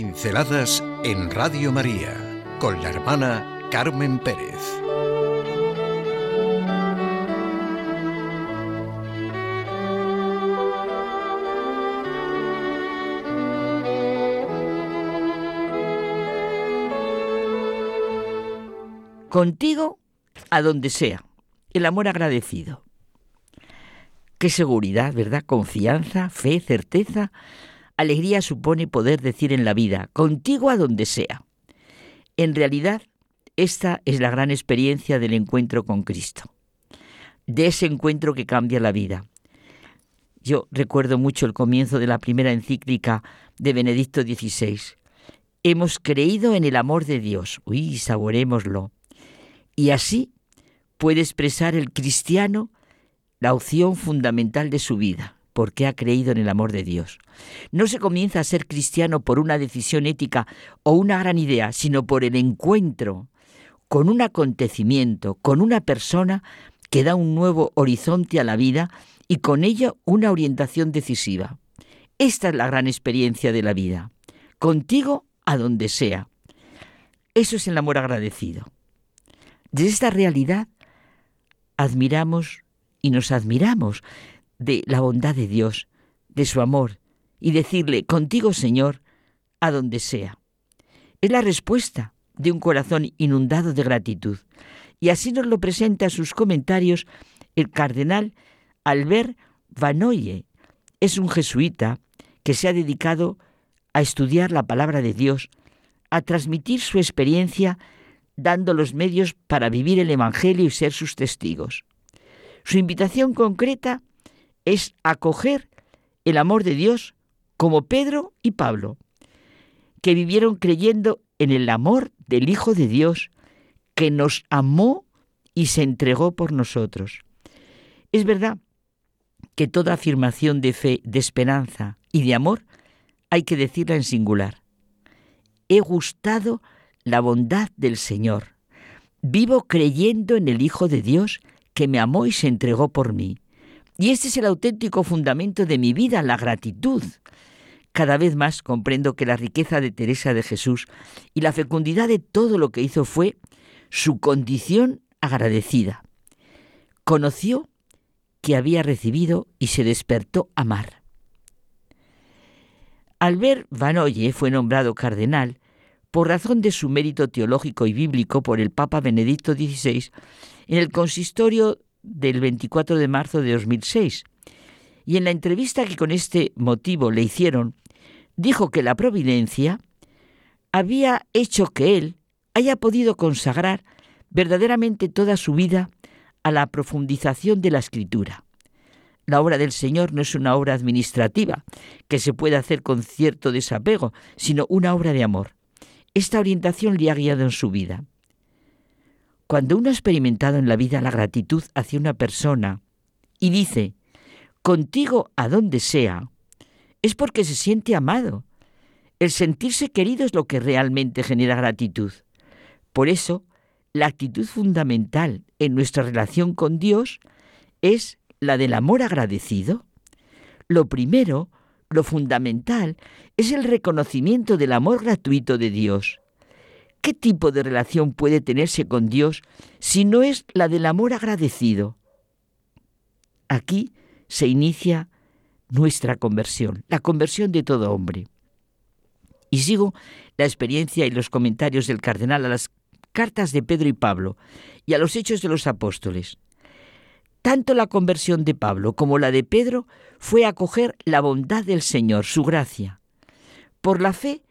Pinceladas en Radio María con la hermana Carmen Pérez. Contigo a donde sea. El amor agradecido. Qué seguridad, ¿verdad? Confianza, fe, certeza. Alegría supone poder decir en la vida, contigo a donde sea. En realidad, esta es la gran experiencia del encuentro con Cristo, de ese encuentro que cambia la vida. Yo recuerdo mucho el comienzo de la primera encíclica de Benedicto XVI. Hemos creído en el amor de Dios. Uy, saborémoslo. Y así puede expresar el cristiano la opción fundamental de su vida, porque ha creído en el amor de Dios. No se comienza a ser cristiano por una decisión ética o una gran idea, sino por el encuentro con un acontecimiento, con una persona que da un nuevo horizonte a la vida y con ello una orientación decisiva. Esta es la gran experiencia de la vida. Contigo a donde sea. Eso es el amor agradecido. De esta realidad admiramos y nos admiramos de la bondad de Dios, de su amor, y decirle, contigo Señor, a donde sea. Es la respuesta de un corazón inundado de gratitud. Y así nos lo presenta en sus comentarios el cardenal Albert Vanoye. Es un jesuita que se ha dedicado a estudiar la palabra de Dios, a transmitir su experiencia dando los medios para vivir el Evangelio y ser sus testigos. Su invitación concreta es acoger el amor de Dios como Pedro y Pablo, que vivieron creyendo en el amor del Hijo de Dios, que nos amó y se entregó por nosotros. Es verdad que toda afirmación de fe, de esperanza y de amor hay que decirla en singular. He gustado la bondad del Señor. Vivo creyendo en el Hijo de Dios que me amó y se entregó por mí. Y este es el auténtico fundamento de mi vida, la gratitud. Cada vez más comprendo que la riqueza de Teresa de Jesús y la fecundidad de todo lo que hizo fue su condición agradecida. Conoció que había recibido y se despertó a amar. Albert Vanoye fue nombrado cardenal por razón de su mérito teológico y bíblico por el Papa Benedicto XVI en el consistorio del 24 de marzo de 2006. Y en la entrevista que con este motivo le hicieron, dijo que la providencia había hecho que él haya podido consagrar verdaderamente toda su vida a la profundización de la escritura. La obra del Señor no es una obra administrativa que se puede hacer con cierto desapego, sino una obra de amor. Esta orientación le ha guiado en su vida. Cuando uno ha experimentado en la vida la gratitud hacia una persona y dice, contigo a donde sea, es porque se siente amado. El sentirse querido es lo que realmente genera gratitud. Por eso, la actitud fundamental en nuestra relación con Dios es la del amor agradecido. Lo primero lo fundamental es el reconocimiento del amor gratuito de Dios. ¿Qué tipo de relación puede tenerse con Dios si no es la del amor agradecido? Aquí se inicia nuestra conversión, la conversión de todo hombre. Y sigo la experiencia y los comentarios del cardenal a las cartas de Pedro y Pablo y a los hechos de los apóstoles. Tanto la conversión de Pablo como la de Pedro fue acoger la bondad del Señor, su gracia. Por la fe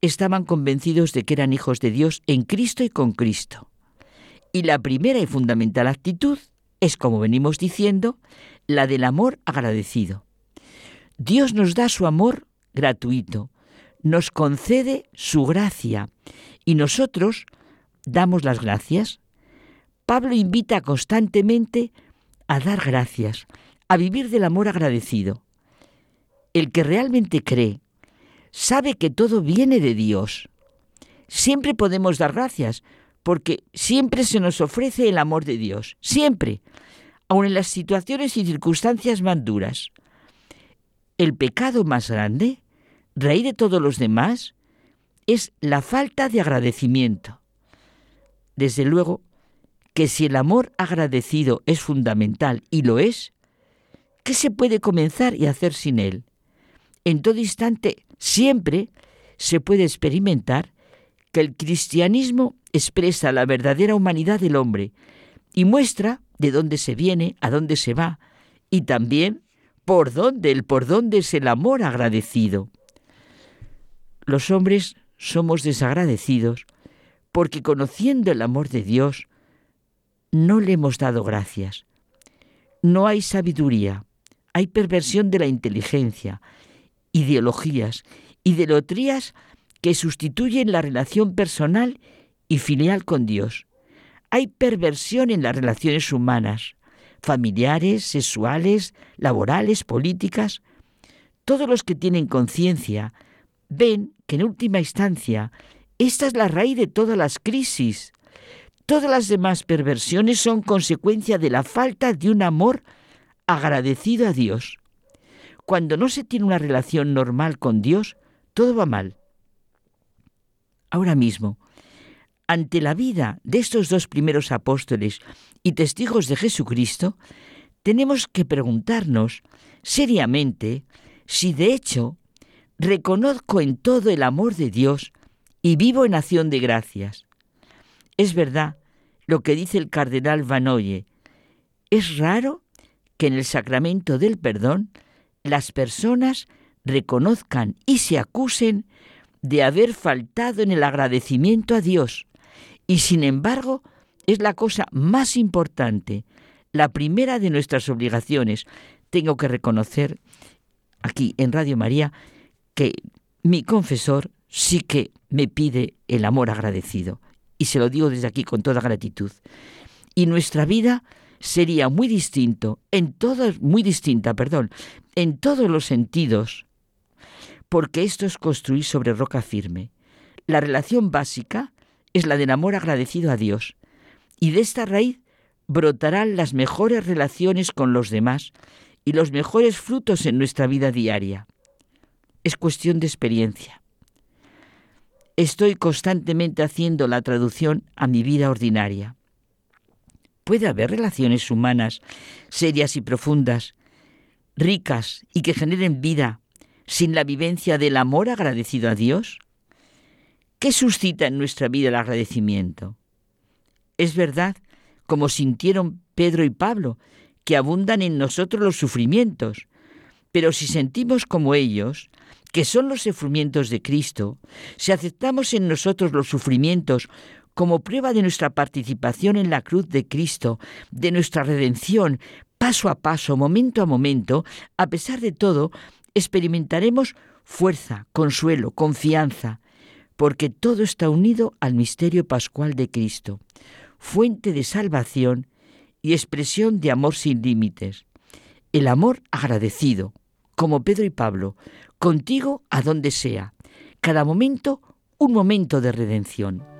estaban convencidos de que eran hijos de Dios en Cristo y con Cristo. Y la primera y fundamental actitud es, como venimos diciendo, la del amor agradecido. Dios nos da su amor gratuito, nos concede su gracia y nosotros damos las gracias. Pablo invita constantemente a dar gracias, a vivir del amor agradecido. El que realmente cree sabe que todo viene de Dios. Siempre podemos dar gracias porque siempre se nos ofrece el amor de Dios, siempre, aun en las situaciones y circunstancias más duras. El pecado más grande, rey de todos los demás, es la falta de agradecimiento. Desde luego que si el amor agradecido es fundamental y lo es, ¿qué se puede comenzar y hacer sin él? En todo instante, siempre se puede experimentar que el cristianismo expresa la verdadera humanidad del hombre y muestra de dónde se viene, a dónde se va y también por dónde, el por dónde es el amor agradecido. Los hombres somos desagradecidos porque conociendo el amor de Dios, no le hemos dado gracias. No hay sabiduría, hay perversión de la inteligencia, ideologías, idolatrías que sustituyen la relación personal y filial con Dios. Hay perversión en las relaciones humanas, familiares, sexuales, laborales, políticas. Todos los que tienen conciencia ven que en última instancia esta es la raíz de todas las crisis. Todas las demás perversiones son consecuencia de la falta de un amor agradecido a Dios. Cuando no se tiene una relación normal con Dios, todo va mal. Ahora mismo, ante la vida de estos dos primeros apóstoles y testigos de Jesucristo, tenemos que preguntarnos seriamente si de hecho reconozco en todo el amor de Dios y vivo en acción de gracias. Es verdad lo que dice el cardenal Vanoye. Es raro que en el sacramento del perdón las personas reconozcan y se acusen de haber faltado en el agradecimiento a Dios. Y sin embargo, es la cosa más importante, la primera de nuestras obligaciones. Tengo que reconocer aquí en Radio María que mi confesor sí que me pide el amor agradecido. Y se lo digo desde aquí con toda gratitud. Y nuestra vida sería muy distinto, en todos, muy distinta, perdón, en todos los sentidos, porque esto es construir sobre roca firme. La relación básica es la del amor agradecido a Dios, y de esta raíz brotarán las mejores relaciones con los demás y los mejores frutos en nuestra vida diaria. Es cuestión de experiencia. Estoy constantemente haciendo la traducción a mi vida ordinaria. ¿Puede haber relaciones humanas serias y profundas, ricas y que generen vida sin la vivencia del amor agradecido a Dios? ¿Qué suscita en nuestra vida el agradecimiento? Es verdad, como sintieron Pedro y Pablo, que abundan en nosotros los sufrimientos, pero si sentimos como ellos, que son los sufrimientos de Cristo, si aceptamos en nosotros los sufrimientos como prueba de nuestra participación en la cruz de Cristo, de nuestra redención, paso a paso, momento a momento, a pesar de todo, experimentaremos fuerza, consuelo, confianza, porque todo está unido al misterio pascual de Cristo, fuente de salvación y expresión de amor sin límites. El amor agradecido, como Pedro y Pablo, contigo a donde sea, cada momento un momento de redención.